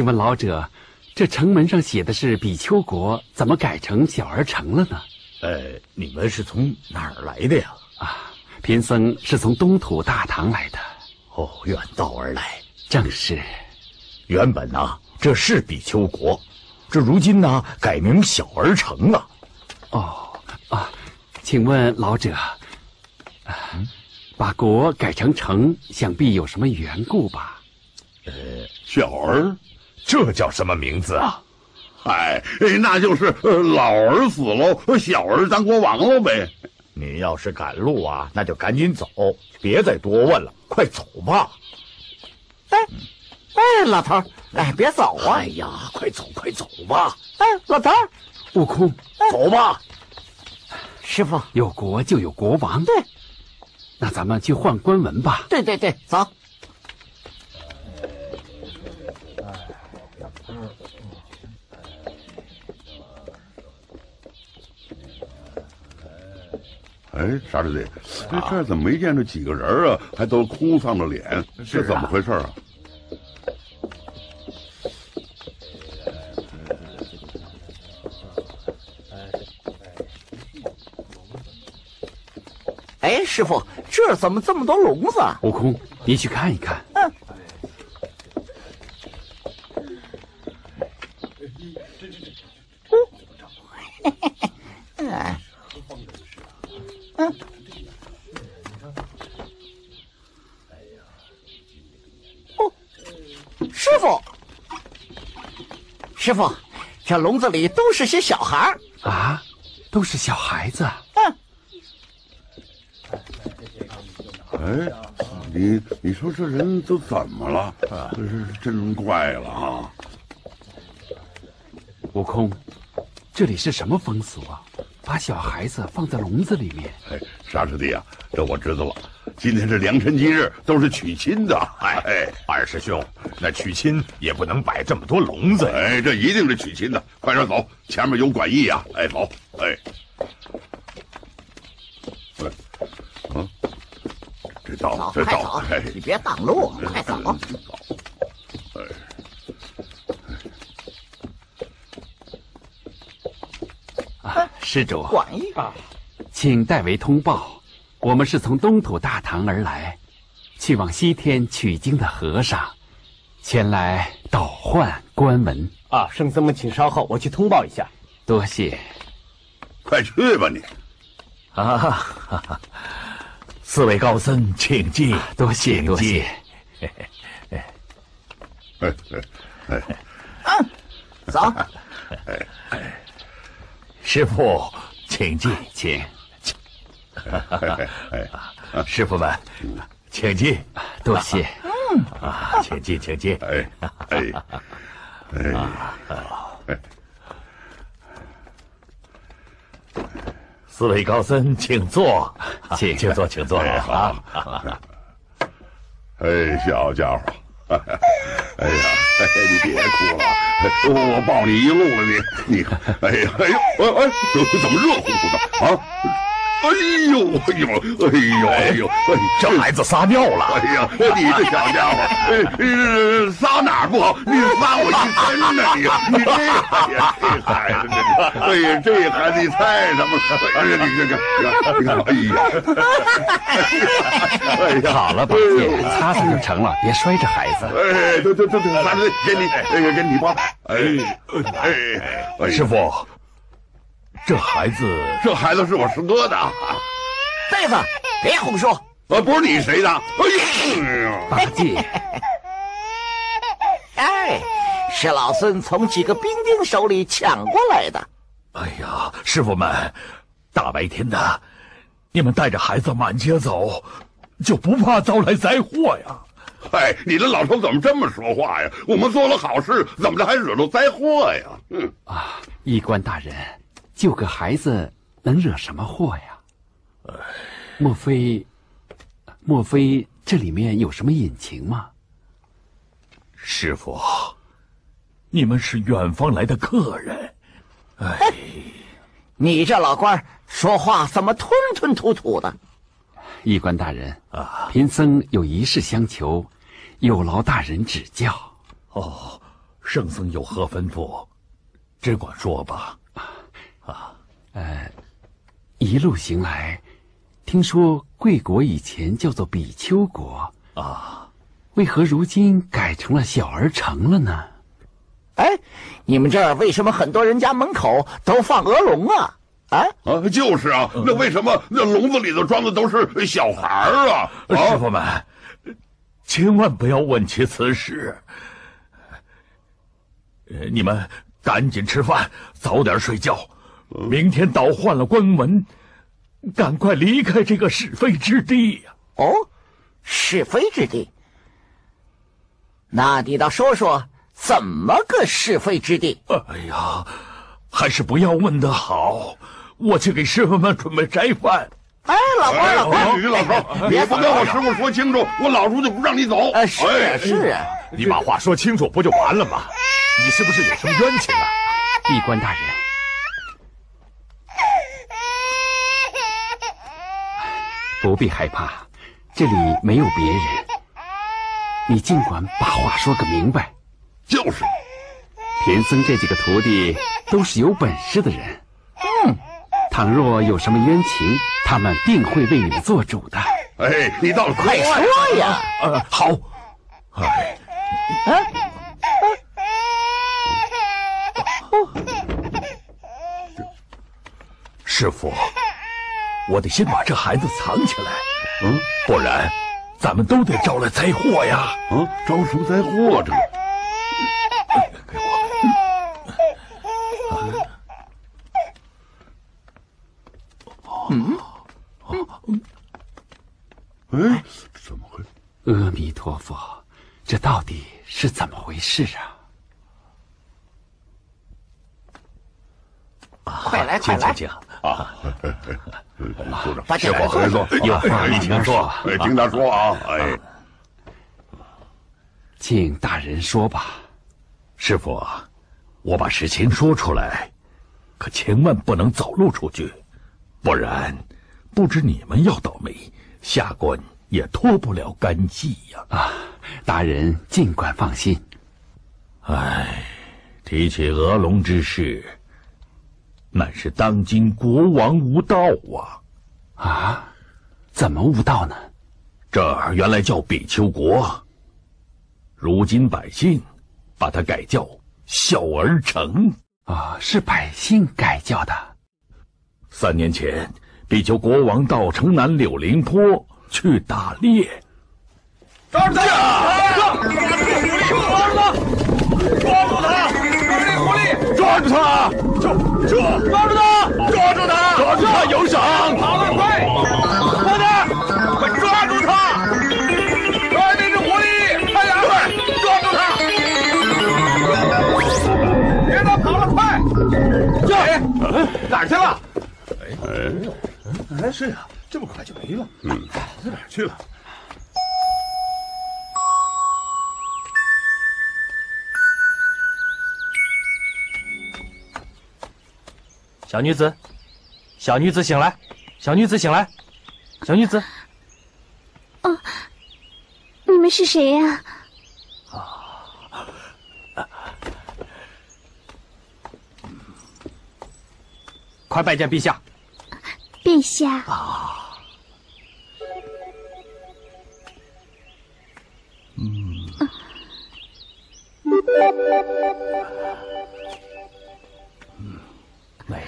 请问老者，这城门上写的是比丘国，怎么改成小儿城了呢？呃，你们是从哪儿来的呀？啊，贫僧是从东土大唐来的，哦，远道而来。正是。原本呐、这是比丘国，这如今呢、改名小儿城了。哦啊，请问老者，啊把国改成城，想必有什么缘故吧？呃小儿，这叫什么名字啊？嗨，那就是呃老儿死喽，小儿当国王喽呗。你要是赶路啊，那就赶紧走，别再多问了，快走吧。哎，哎，老头儿，哎，别走啊！哎呀，快走快走吧，哎，老头儿，悟空，走吧。师傅，有国就有国王。对，那咱们去换官文吧。对对对，走。啥师弟，这这怎么没见着几个人啊？还都哭丧着脸，是怎么回事啊？哎，师傅，这怎么这么多笼子啊？悟空，你去看一看。哎，嗯，哦，师傅，师傅，这笼子里都是些小孩儿。啊，都是小孩子。嗯，哎，你你说这人都怎么了？这是真怪了啊！悟空，这里是什么风俗啊？把小孩子放在笼子里面。哎，傻师弟啊，这我知道了。今天是良辰吉日，都是娶亲的。哎哎，二师兄，那娶亲也不能摆这么多笼子。哎，这一定是娶亲的。快点走，前面有馆驿呀！哎，走，哎，哎，嗯，这道走，这道快走，哎，你别挡路，快走。走，哎，啊，施主，管驿啊，请代为通报，我们是从东土大唐而来，去往西天取经的和尚，前来倒换官文。啊，圣僧们请稍后，我去通报一下。多谢。快去吧你！啊，哈哈四位高僧，请进，多谢多谢。走，师傅，请进，请 师傅们，请进。多谢。啊，请进，请进。哎哎。哎，四位高僧，请坐，请请坐，请坐。哎啊！哎，小家伙，哎呀，哎，你别哭了，我我抱你一路了，你。你，哎呀，哎呦，哎哎，怎么热乎乎的啊？哎呦，哎呦，哎呦，哎呦，哎，这孩子撒尿了，哎呀，你这小家伙，哎，呃撒哪儿不好？你撒我一身呢！你 你这，哎呀，这孩子，这，哎呀，这孩子你猜什么？哎呀，你看看，你看，哎呀，哎呀，好了，宝剑，擦擦就成了，别摔着孩子。哎，对对对对，咱这给你，那个给你包，哎哎哎，师傅，这孩子这孩子是我师哥的，啊，呆子，别胡说。啊不是你谁的？哎呀，八戒，哎，是老孙从几个兵丁手里抢过来的。哎呀，师傅们，大白天的，你们带着孩子满街走，就不怕遭来灾祸呀？哎，你这老头怎么这么说话呀？我们做了好事，怎么着还惹着灾祸呀？嗯，啊，医官大人，救个孩子能惹什么祸呀？莫非，莫非这里面有什么隐情吗？师傅，你们是远方来的客人，哎，你这老官说话怎么吞吞吐吐的？医官大人啊，贫僧有一事相求，有劳大人指教。哦，圣僧有何吩咐，只管说吧。一路行来，听说贵国以前叫做比丘国啊，为何如今改成了小儿城了呢？哎，你们这儿为什么很多人家门口都放鹅笼啊？啊，啊，就是啊，那为什么那笼子里头装的都是小孩儿啊？师啊，傅们，千万不要问起此事。呃你们赶紧吃饭，早点睡觉。明天倒换了官文，赶快离开这个是非之地呀、哦，是非之地。那你倒说说，怎么个是非之地？哎呀，还是不要问的好。我去给师傅们准备斋饭。哎，老官，老官你老头你不跟我师傅说清楚，我老叔就不让你走。哎，是啊，哎是啊，你把话说清楚不就完了吗？你是不是有什么冤情啊？闭关大人，不必害怕，这里没有别人。你尽管把话说个明白。就是，贫僧这几个徒弟都是有本事的人。嗯，倘若有什么冤情，他们定会为你们做主的。哎，你倒是快说呀！呃，好。哎，师傅，我得先把这孩子藏起来，嗯不然咱们都得招来灾祸呀。嗯，招什么灾祸这？给我。哎，怎么会？阿弥陀佛，这到底是怎么回事啊？快来，快来！请请请，组长，把这来别说，有话慢慢说。哎，听他说啊，哎，请大人说吧。师傅啊，我把实情说出来，可千万不能走露出去，不然不知你们要倒霉，下官也脱不了干系呀。啊，大人尽管放心。哎，提起鹅龙之事，乃是当今国王无道啊。啊，怎么无道呢？这儿原来叫比丘国，如今百姓把它改叫小儿城。啊，是百姓改叫的。三年前，比丘国王到城南柳林坡去打猎。抓住他！抓住他！抓住他！狐狸！抓住他！抓抓住他！抓住他！抓住他有赏！跑了快！快点！快抓住他！哎，那只狐狸！快点！快抓住他！别他跑了，快！哎，哪儿去了？哎，是啊，这么快就没了。嗯，跑到哪儿去了？小女子，小女子醒来，小女子醒来，小女子，哦你们是谁呀、啊快拜见陛下。陛下，喂，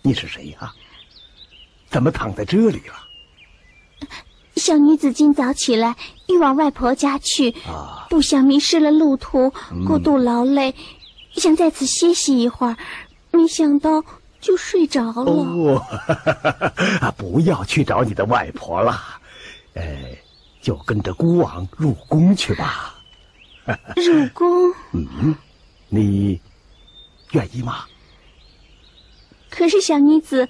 你是谁呀、怎么躺在这里了？小女子今早起来，欲往外婆家去，啊不想迷失了路途，过度劳累，想在此歇息一会儿，没想到就睡着了。不要去找你的外婆了，呃，就跟着孤王入宫去吧。入宫，嗯你愿意吗？可是小女子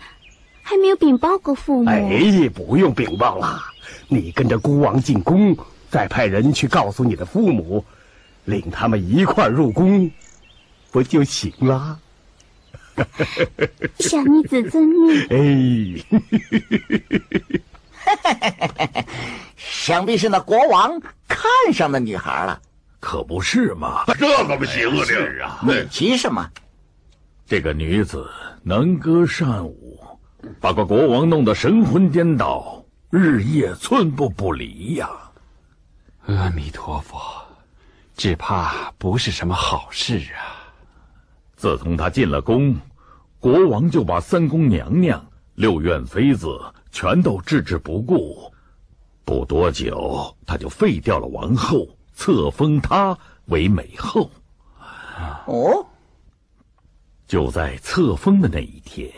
还没有禀报过父母。哎，不用禀报了，你跟着孤王进宫，再派人去告诉你的父母，领他们一块儿入宫，不就行了？小女子遵命。哎，想必是那国王看上那女孩了。可不是嘛？这可不行啊！这是啊，你急什么？这个女子能歌善舞，把个国王弄得神魂颠倒，日夜寸步不离呀。阿弥陀佛，只怕不是什么好事啊！自从她进了宫，国王就把三宫娘娘、六院妃子全都置之不顾。不多久，他就废掉了王后，册封她为美后。哦，就在册封的那一天，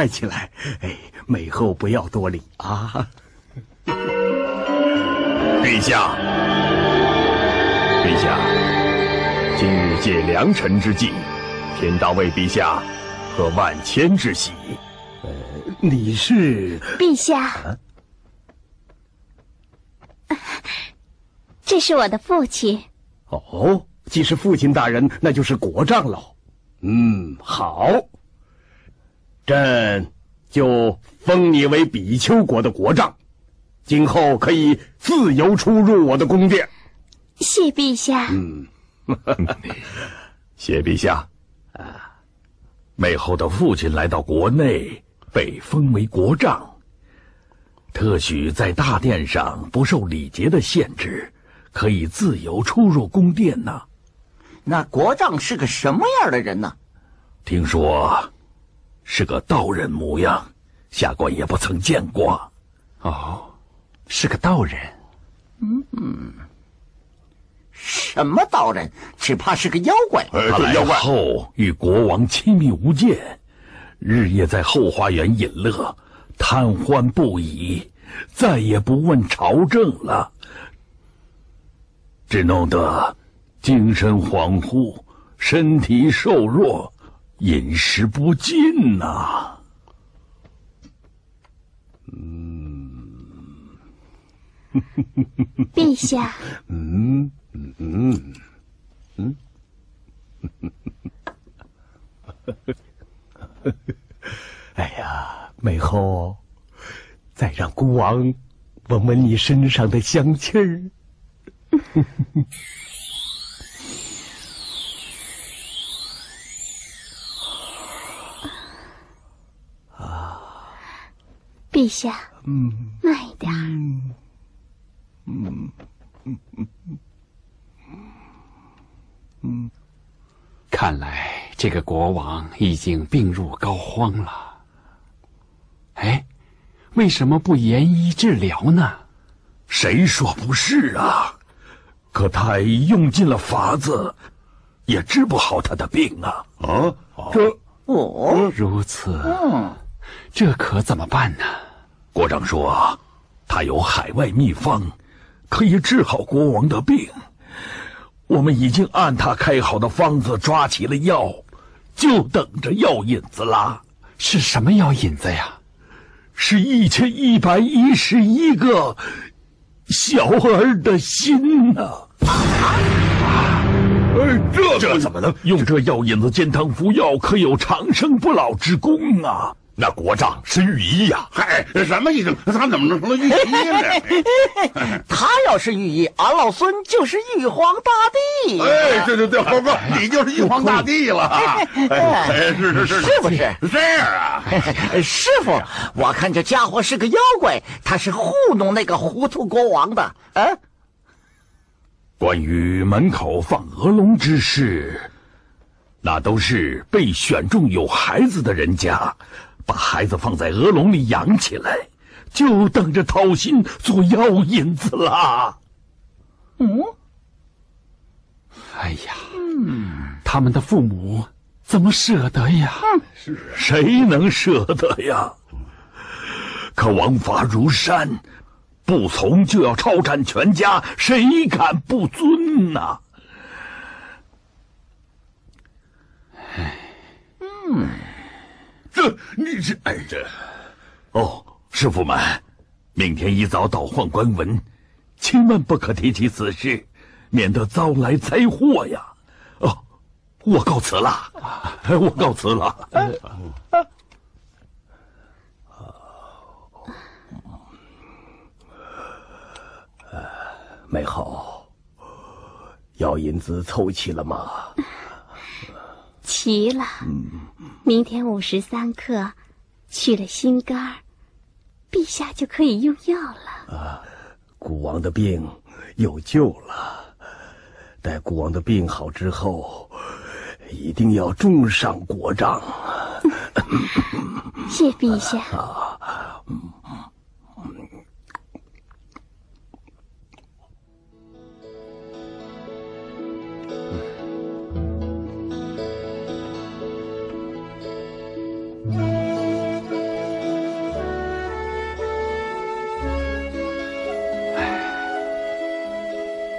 快起来！哎，美后不要多礼啊！陛下，陛下，今日借良辰之际，天当为陛下和万千之喜。呃你是陛下，这是我的父亲。哦，既是父亲大人，那就是国丈喽。嗯，好，朕就封你为比丘国的国丈，今后可以自由出入我的宫殿。谢陛下。嗯 谢陛下。啊，美后的父亲来到国内，被封为国丈，特许在大殿上不受礼节的限制，可以自由出入宫殿呢、那国丈是个什么样的人呢？听说是个道人模样，下官也不曾见过。哦，是个道人。嗯什么道人？只怕是个妖怪。哎，他来后与国王亲密无间，日夜在后花园饮乐，贪欢不已，再也不问朝政了，只弄得精神恍惚，身体瘦弱，饮食不尽呐、嗯陛下，嗯嗯嗯嗯，哎呀，美后，再让孤王闻闻你身上的香气儿。陛下，嗯慢一点嗯。嗯嗯嗯嗯，看来这个国王已经病入膏肓了。哎，为什么不研医治疗呢？谁说不是啊？可太医用尽了法子，也治不好他的病啊！啊，这哦，如此，嗯，这可怎么办呢？国丈说，他有海外秘方，可以治好国王的病。我们已经按他开好的方子抓起了药，就等着药引子啦。是什么药引子呀？是一千一百一十一个小儿的心呐、啊！哎，这这怎么能用这药引子煎汤服药，可有长生不老之功啊！那国丈是御医呀、啊！嗨，什么医生？他怎么能成了御医呢？他要是御医，俺老孙就是玉皇大帝。哎，对对对，猴哥，你就是玉皇大帝了。哎，是是是，是不是？这样啊？师傅，我看这家伙是个妖怪，他是糊弄那个糊涂国王的。啊，关于门口放鹅笼之事，那都是被选中有孩子的人家。把孩子放在鹅笼里养起来，就等着掏心做药引子啦。嗯，哎呀，嗯，他们的父母怎么舍得呀？谁能舍得呀？可王法如山，不从就要抄斩全家，谁敢不遵呐？哎，嗯。这你这哎这，哦，师傅们，明天一早倒换官文，千万不可提起此事，免得遭来灾祸呀！哦，我告辞了，我告辞了。美好，药引子凑齐了吗？齐了。嗯。明天午时三刻，取了心肝陛下就可以用药了。啊，孤王的病有救了。待孤王的病好之后，一定要重赏国丈。谢陛下。啊嗯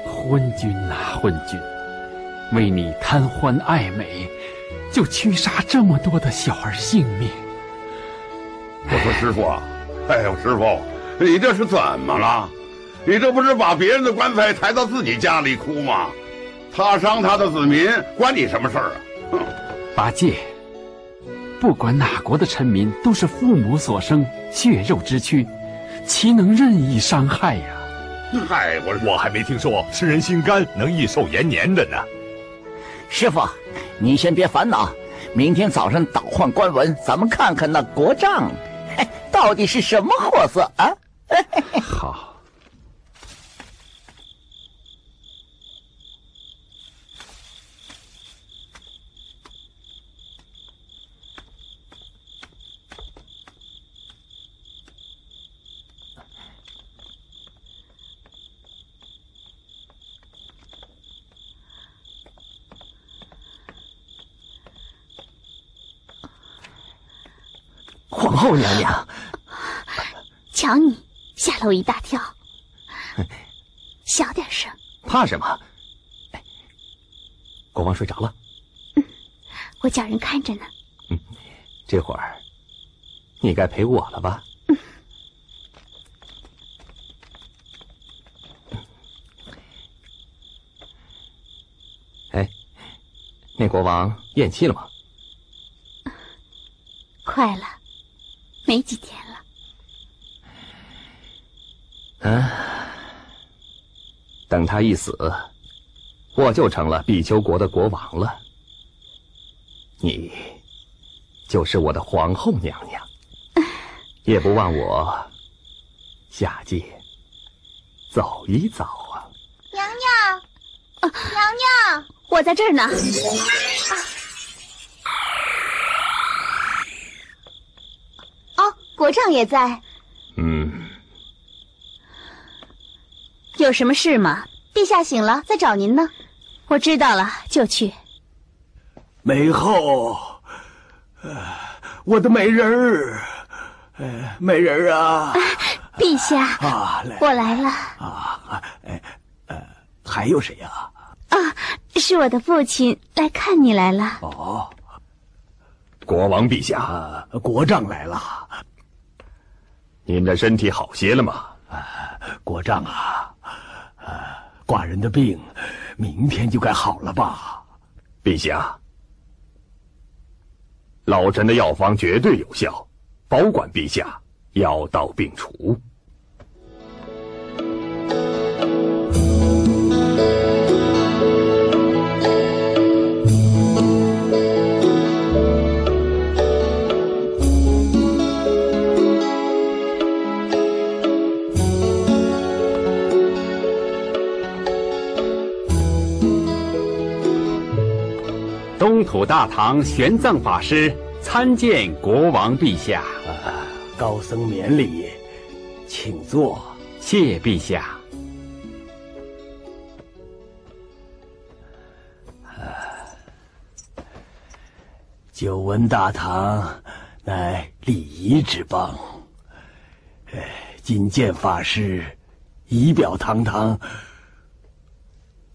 昏君呐、啊，昏君，为你贪欢爱美，就屈杀这么多的小儿性命。我说师傅，哎呦师傅，你这是怎么了？你这不是把别人的棺材抬到自己家里哭吗？他伤他的子民，关你什么事儿啊？哼！八戒，不管哪国的臣民，都是父母所生，血肉之躯，岂能任意伤害呀？嗨，我我还没听说吃人心肝能益寿延年的呢。师傅，你先别烦恼，明天早上倒换官文，咱们看看那国丈，到底是什么货色啊？好。皇后娘娘，瞧你吓了我一大跳，小点声。怕什么？国王睡着了。嗯，我叫人看着呢。嗯，这会儿你该陪我了吧？嗯。哎，那国王咽气了吗？快了。没几天了。嗯，等他一死，我就成了比丘国的国王了。你就是我的皇后娘娘，也不忘我下界走一走啊！娘娘，娘娘，我在这儿呢。国丈也在。嗯，有什么事吗？陛下醒了，在找您呢。我知道了，就去。美后，呃，我的美人儿，呃，美人儿啊！陛下，啊，来我来了。啊，哎，呃，还有谁呀、啊，是我的父亲来看你来了。哦，国王陛下，啊，国丈来了。您的身体好些了吗？啊国丈啊，啊，寡人的病明天就该好了吧？陛下，老臣的药方绝对有效，保管陛下药到病除。大唐玄奘法师参见国王陛下，啊，高僧免礼，请坐。谢陛下。久闻大唐乃礼仪之邦，哎，今见法师仪表堂堂，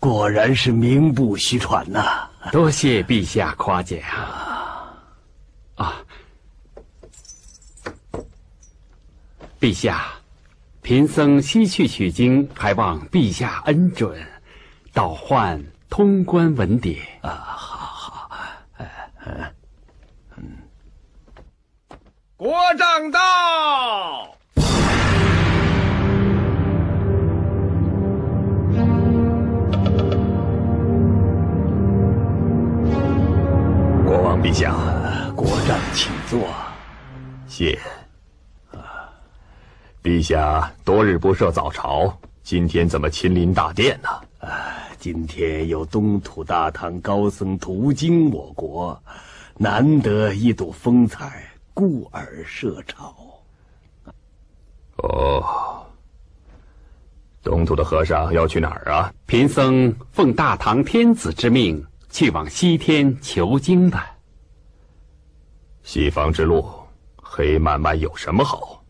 果然是名不虚传呐、多谢陛下夸奖。啊，陛下，贫僧西去取经，还望陛下恩准，倒换通关文牒。啊，好好，嗯嗯国丈到。国王陛下，国丈请坐。谢。啊，陛下多日不设早朝，今天怎么亲临大殿呢？啊今天有东土大唐高僧途经我国，难得一睹风采，故而设朝。哦，东土的和尚要去哪儿啊？贫僧奉大唐天子之命，去往西天求经的。西方之路，黑漫漫有什么好？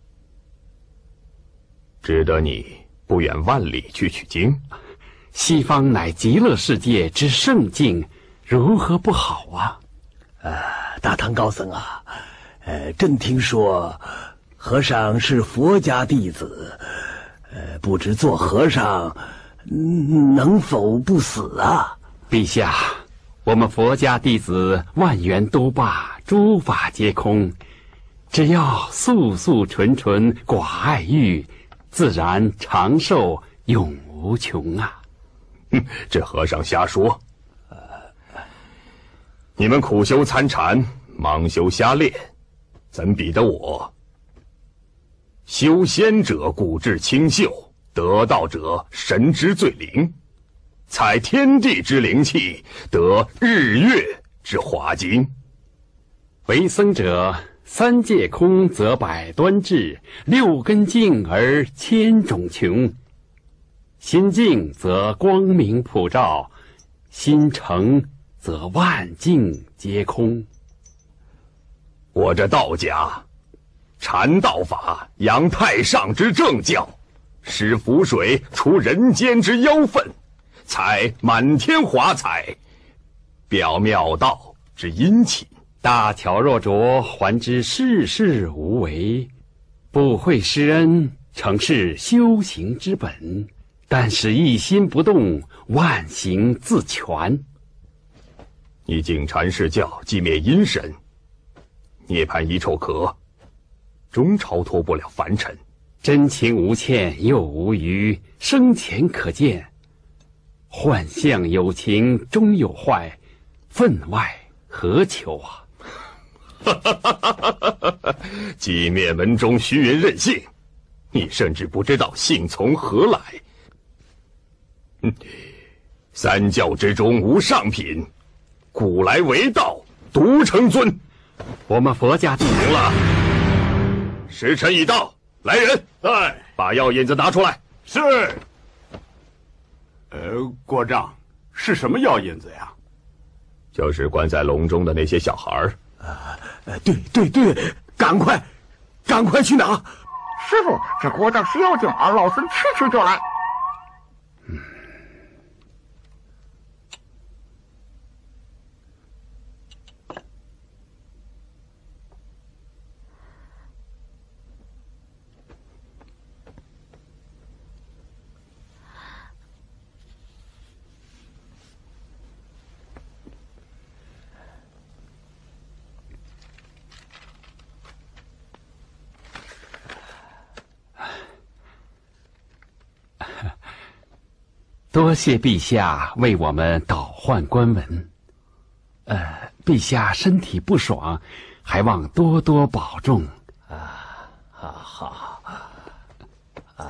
值得你不远万里去取经？西方乃极乐世界之圣境，如何不好啊？呃大唐高僧啊，呃，朕听说和尚是佛家弟子，呃，不知做和尚、嗯能否不死啊？陛下，我们佛家弟子万缘都罢，诸法皆空，只要素素纯纯，寡爱欲，自然长寿永无穷啊！哼，这和尚瞎说。你们苦修参禅，忙修瞎练，怎比得我？修仙者骨质清秀，得道者神之最灵，采天地之灵气，得日月之华精。为僧者，三界空则百端至，六根净而千种穷。心净则光明普照，心诚则万境皆空。我这道家，禅道法扬太上之正教，使符水除人间之妖氛，采满天华彩，表妙道之殷勤。大巧若拙，还知世事无为；不会施恩，成是修行之本。但使一心不动，万行自全。你敬禅释教，寂灭阴神，涅槃一臭壳，终超脱不了凡尘。真情无欠又无余，生前可见。幻象有情终有坏，分外何求啊！挤灭门中虚云任性，你甚至不知道性从何来。哼，三教之中无上品，古来为道，独成尊。我们佛家弟行了，时辰已到，来人，在把药引子拿出来。是。呃，国丈，是什么药引子呀？就是关在笼中的那些小孩儿。呃，对对对，赶快，赶快去拿！师傅，这国丈是妖精，二老孙去去就来。多谢陛下为我们倒换官文。呃，陛下身体不爽，还望多多保重。啊，好，啊，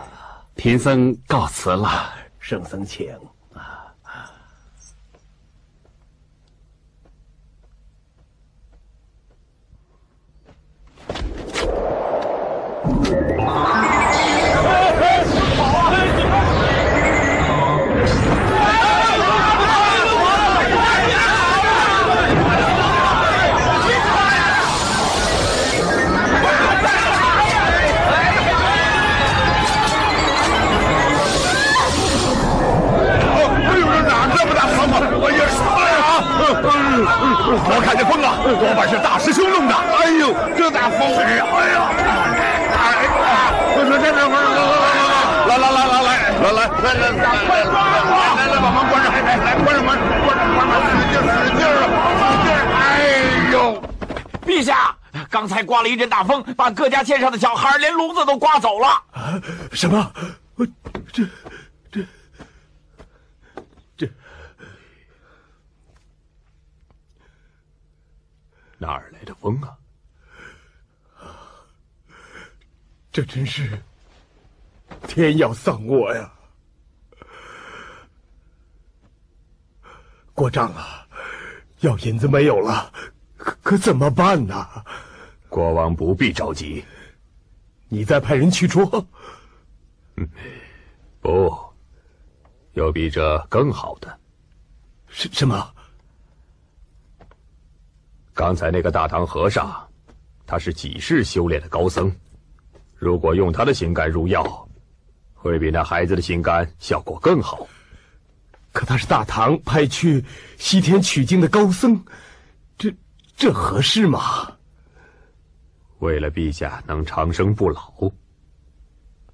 贫僧告辞了。圣僧请。我刚才刮了一阵大风，把各家街上的小孩连笼子都刮走了。啊？什么？我这这这。哪儿来的风啊？这真是天要丧我呀！过账了，要银子没有了，可可怎么办呢？国王不必着急，你再派人去捉。不，有比这更好的。什什么？刚才那个大唐和尚，他是几世修炼的高僧，如果用他的心肝入药，会比那孩子的心肝效果更好。可他是大唐派去西天取经的高僧，这这合适吗？为了陛下能长生不老，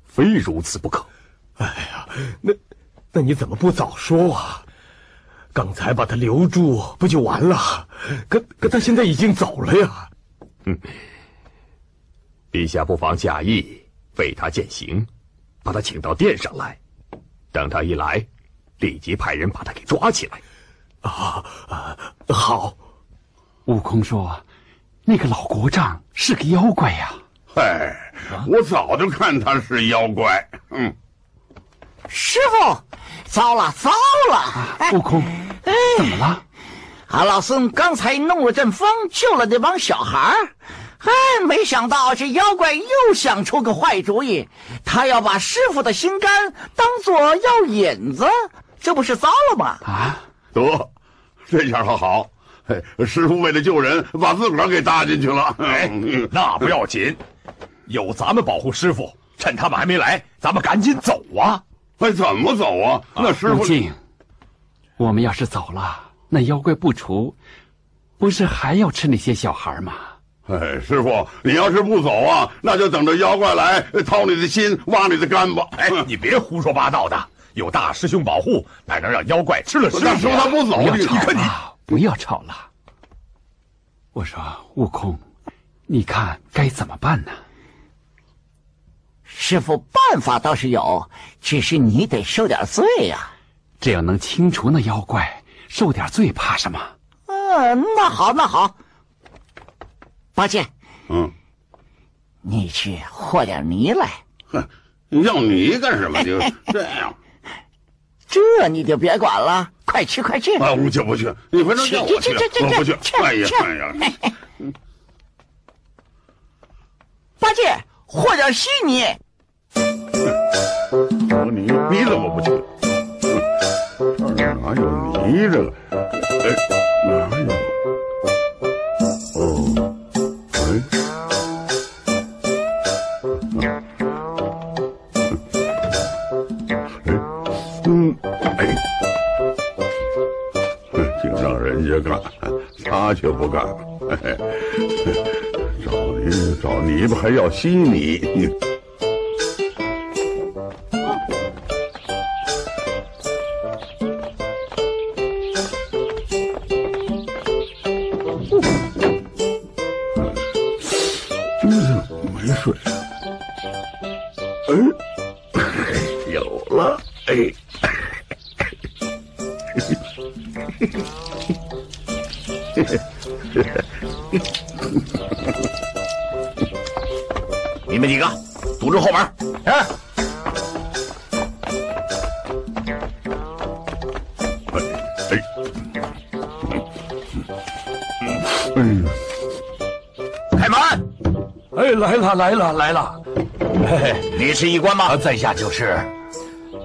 非如此不可。哎呀，那那你怎么不早说啊？刚才把他留住不就完了？可可他现在已经走了呀！嗯，陛下不妨假意为他践行，把他请到殿上来，等他一来，立即派人把他给抓起来。啊啊，好。悟空说：“那个老国丈是个妖怪呀！”嗨，我早就看他是妖怪。嗯，师傅。糟了，糟了！悟空，哎怎么了？俺老孙刚才弄了阵风，救了那帮小孩儿。哎，没想到这妖怪又想出个坏主意，他要把师傅的心肝当做药引子，这不是糟了吗？啊，得，这下可好，师傅为了救人，把自个儿给搭进去了。哎，那不要紧，有咱们保护师傅，趁他们还没来，咱们赶紧走啊！哎，怎么走啊？那师傅，我们要是走了，那妖怪不除，不是还要吃那些小孩吗？哎，师傅，你要是不走啊，那就等着妖怪来掏你的心，挖你的肝吧。哎，你别胡说八道的，有大师兄保护，哪能让妖怪吃了师傅？那师傅他不走，你看你不要吵了。我说，悟空，你看该怎么办呢？师傅，办法倒是有，只是你得受点罪呀、只要能清除那妖怪，受点罪怕什么？嗯，那好，那好。八戒，嗯，你去和点泥来。哼，要泥干什么？就这样 这你就别管了，快去快去！啊！不去不去，你反正叫我去，去去去我不去去。哎呀去哎呀！八戒，和点稀泥。和泥，你怎么不去？哪有你这个？哎，哪有？让人家干，他却不干。嘿 嘿找你找泥巴还要稀泥，你真是没水啊！哎，有了，哎。你们几个堵住后门！啊，哎，嗯，开门！哎，来了来了来了，嘿嘿，你是一官吗？在下就是，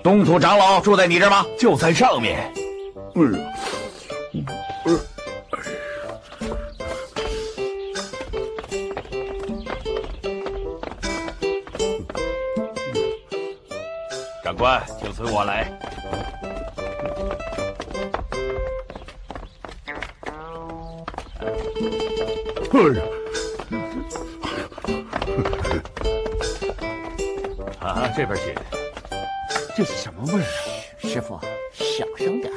东土长老住在你这儿吗？就在上面。哎呀，我来。哎呀，啊，这边请。这是什么味儿啊？师傅，小声点。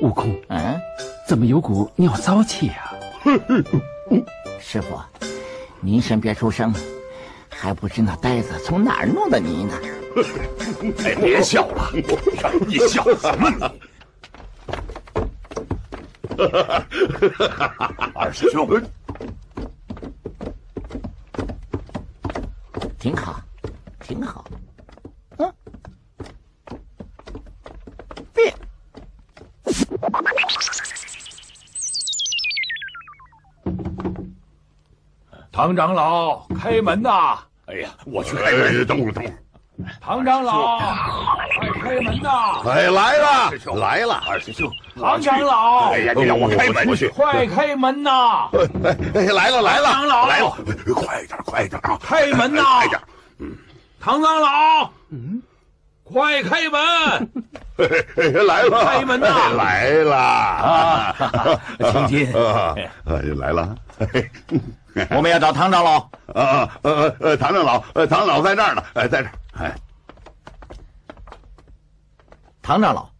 悟空，嗯，怎么有股尿骚气啊？师傅，您先别出声，还不知那呆子从哪儿弄的泥呢。哎，别笑了，你笑什么呢？二师兄，挺好，挺好。嗯，变。唐长老，开门呐！哎呀，我去开门。哎，等会儿等会儿，唐长老，快开门呐！哎，来了来了，二师兄，唐长老哎，呀，你让我开门去。快开门呐！哎哎，来了来了。唐长老。来了，快点快点啊！开门呐。快点！嗯唐长老，嗯，快开门！哎来了，开门呐。哎来了。啊 请进啊，哎来了，嘿 我们要找唐长老。啊呃呃，唐长老，呃，唐老在这儿呢，哎，在这儿，哎，唐长老，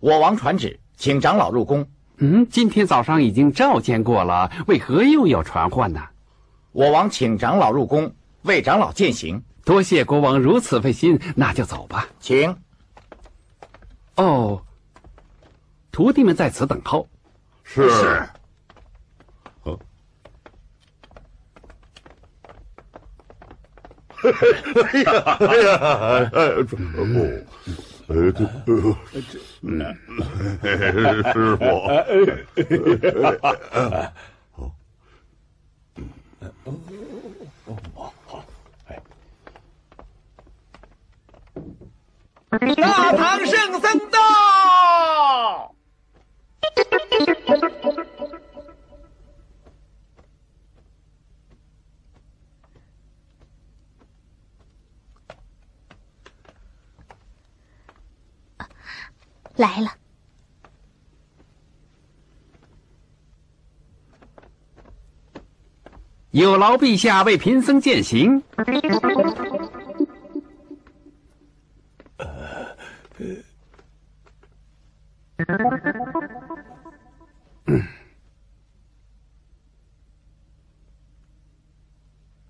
我王传旨，请长老入宫。嗯，今天早上已经召见过了，为何又要传唤呢？我王请长老入宫，为长老践行，多谢国王如此费心，那就走吧。请。哦，徒弟们在此等候。是是。哎呀，哎呀，哎，我，哎，这，师傅，哎，好，嗯，哦，哦，好，哎，大唐圣僧到。来了，有劳陛下为贫僧践行。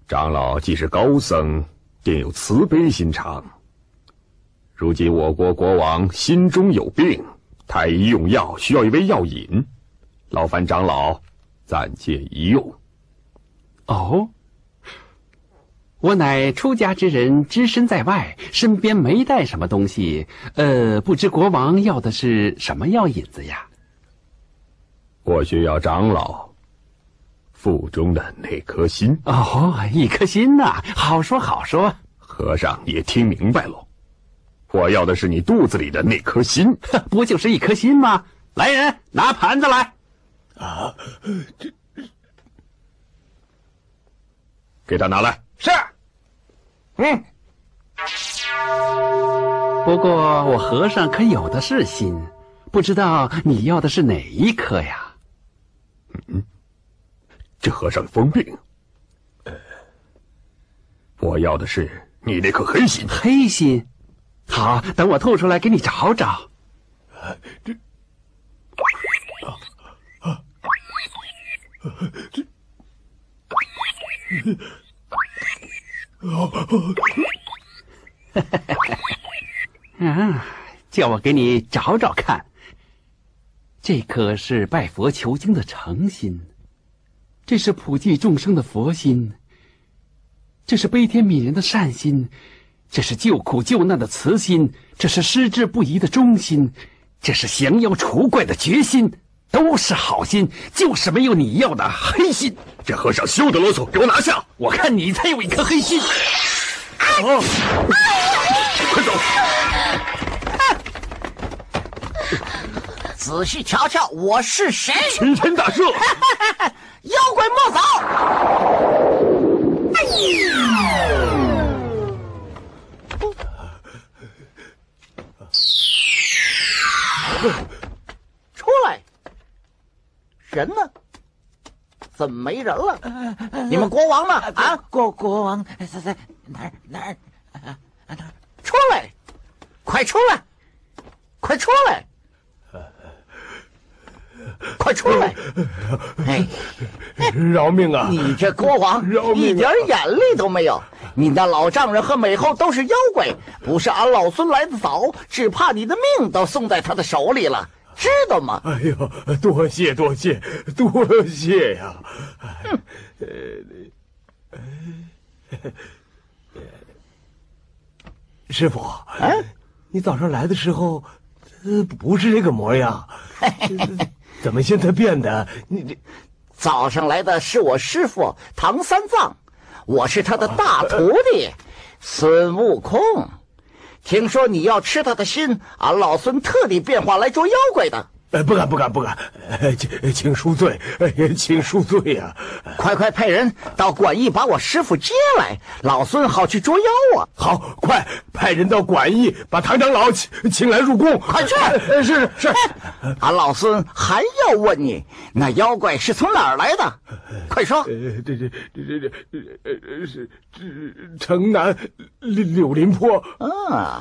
长老既是高僧，定有慈悲心肠。如今我国国王心中有病，太医用药需要一味药引，劳烦长老暂借一用。哦，我乃出家之人，只身在外，身边没带什么东西。呃，不知国王要的是什么药引子呀？我需要长老腹中的那颗心。哦，一颗心呐、好说好说。和尚也听明白喽，我要的是你肚子里的那颗心。不就是一颗心吗？来人，拿盘子来。啊，这给他拿来。是。嗯，不过我和尚可有的是心，不知道你要的是哪一颗呀？嗯，这和尚疯病。呃，我要的是你那颗黑心。黑心，好，等我吐出来给你找找。这，啊啊，这，啊，叫我给你找找看。这颗是拜佛求经的诚心，这是普济众生的佛心，这是悲天悯人的善心，这是救苦救难的慈心，这是矢志不移的忠心，这是降妖除怪的决心，都是好心，就是没有你要的黑心。这和尚休得啰嗦，给我拿下！我看你才有一颗黑心。啊，快走！仔细瞧瞧，我是谁？群臣大赦！妖怪莫走！出来！人呢？怎么没人了？你们国王呢？啊，国国王在在哪儿哪儿啊哪儿？出来！快出来！快出来！快出来！哎，饶命啊！你这国王 一点眼力都没有，你那老丈人和美后都是妖怪，不是俺老孙来的早，只怕你的命都送在他的手里了，知道吗？哎呦，多谢多谢多谢呀！呃，师傅，哎，你早上来的时候，呃，不是这个模样，怎么现在变得你这？早上来的是我师傅唐三藏，我是他的大徒弟孙悟空。听说你要吃他的心，俺老孙特地变化来捉妖怪的。呃，不敢不敢不敢，呃，请请恕罪，请恕罪呀！快快派人到馆驿把我师傅接来，老孙好去捉妖啊！好，快派人到馆驿把唐长老请请来入宫。快去！是是是，俺老孙还要问你，那妖怪是从哪儿来的？快说！呃，这这这这呃是这城南柳柳林坡。啊。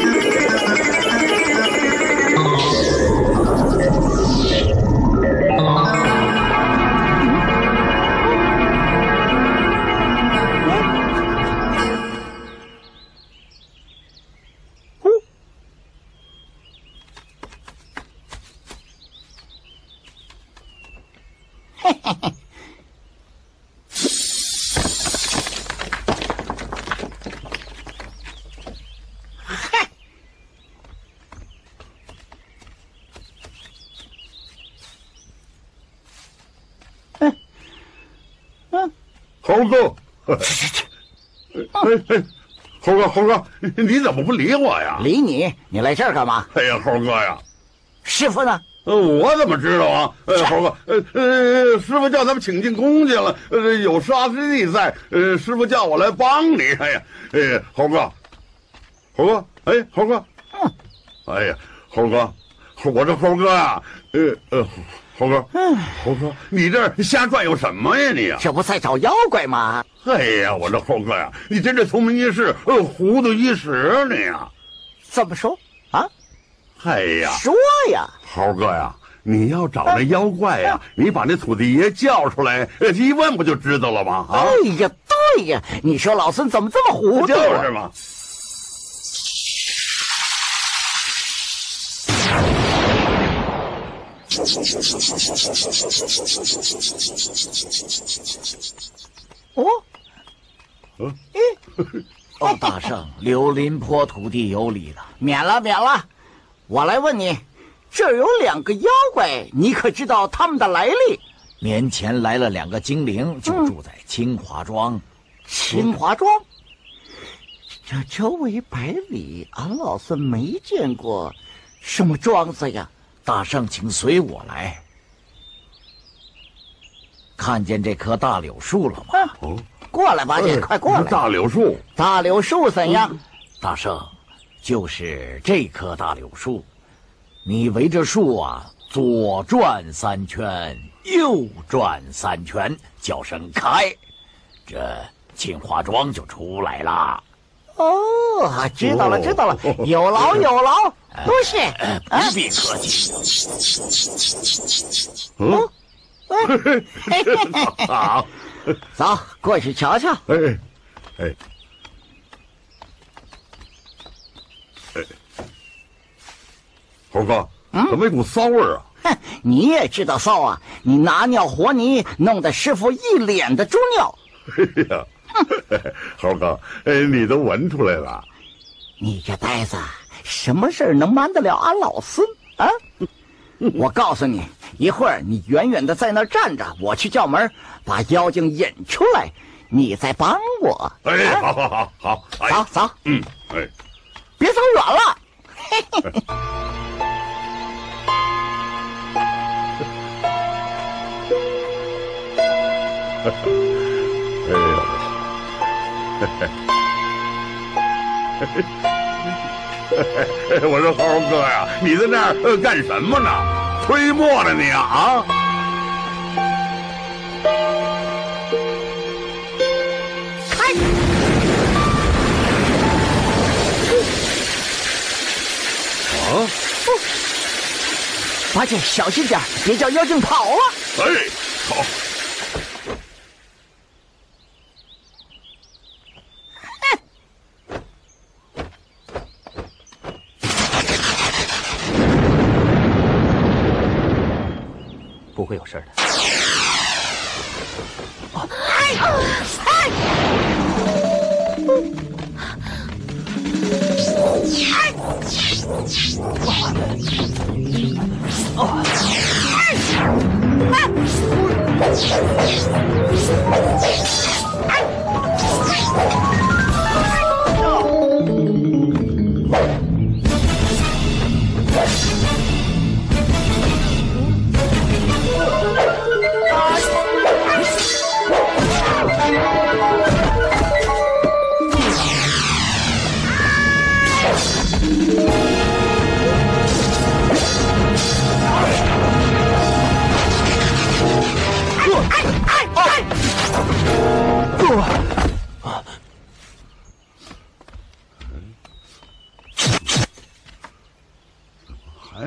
猴哥，哎哎，猴哥，猴哥，你怎么不理我呀？理你？你来这儿干嘛？哎呀，猴哥呀，师傅呢？呃，我怎么知道啊？呃，猴哥，呃呃，师傅叫咱们请进宫去了，呃，有沙师弟在，呃，师傅叫我来帮你。哎呀，哎，猴哥，猴哥，哎，猴哥，嗯，哎呀，猴哥，我这猴哥啊，呃呃，猴哥，猴哥，你这瞎转悠什么呀你？这不在找妖怪吗？哎呀，我这猴哥呀，你真是聪明一世，呃，糊涂一时你呀。怎么说啊？哎呀，说呀，猴哥呀，你要找那妖怪呀，你把那土地爷叫出来，一问不就知道了吗？啊！哎呀，对呀，你说老孙怎么这么糊涂？就是嘛。哦，嗯，哦，大圣，柳林坡土地有礼了，免了，免了。我来问你，这儿有两个妖怪，你可知道他们的来历？年前来了两个精灵，就住在清华庄。清华庄，这周围百里，俺老孙没见过什么庄子呀。大圣，请随我来。看见这棵大柳树了吗？哦，过来吧，你快过来。大柳树，大柳树怎样？大圣，就是这棵大柳树，你围着树啊，左转三圈，右转三圈，叫声开，这青花庄就出来了。哦，知道了，知道了，有劳有劳，多谢，不必客气。嗯。好，走过去瞧瞧。哎，哎，哎，猴哥，怎么一股骚味儿啊？哼，你也知道骚啊！你拿尿和泥，弄得师傅一脸的猪尿。哎呀，猴哥，哎，你都闻出来了？你这呆子，什么事儿能瞒得了俺老孙啊？我告诉你，一会儿你远远的在那儿站着，我去叫门，把妖精引出来，你再帮我。哎，好好好好，走走，嗯，哎，别走远了。哎呦，嘿嘿。我说猴哥呀，你在那儿干什么呢？推磨呢你啊？开！啊！八戒，小心点，别叫妖精跑了。哎，好。事的。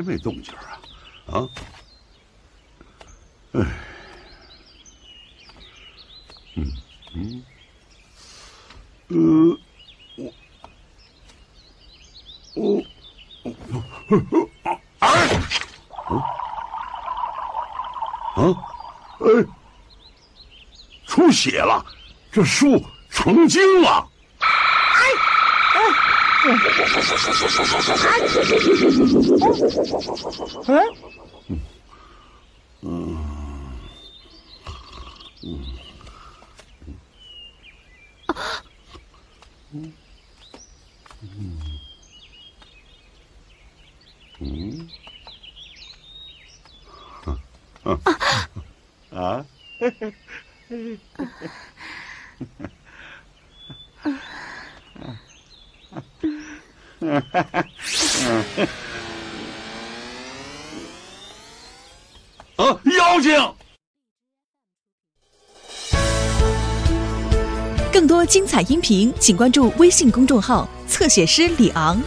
没动静啊？啊？哎，嗯嗯，呃，我我啊啊哎，出血了，这树成精了。嗯。嗯。嗯。嗯嗯啊？嘿 嘿 妖精！更多精彩音频，请关注微信公众号“侧写师李昂”。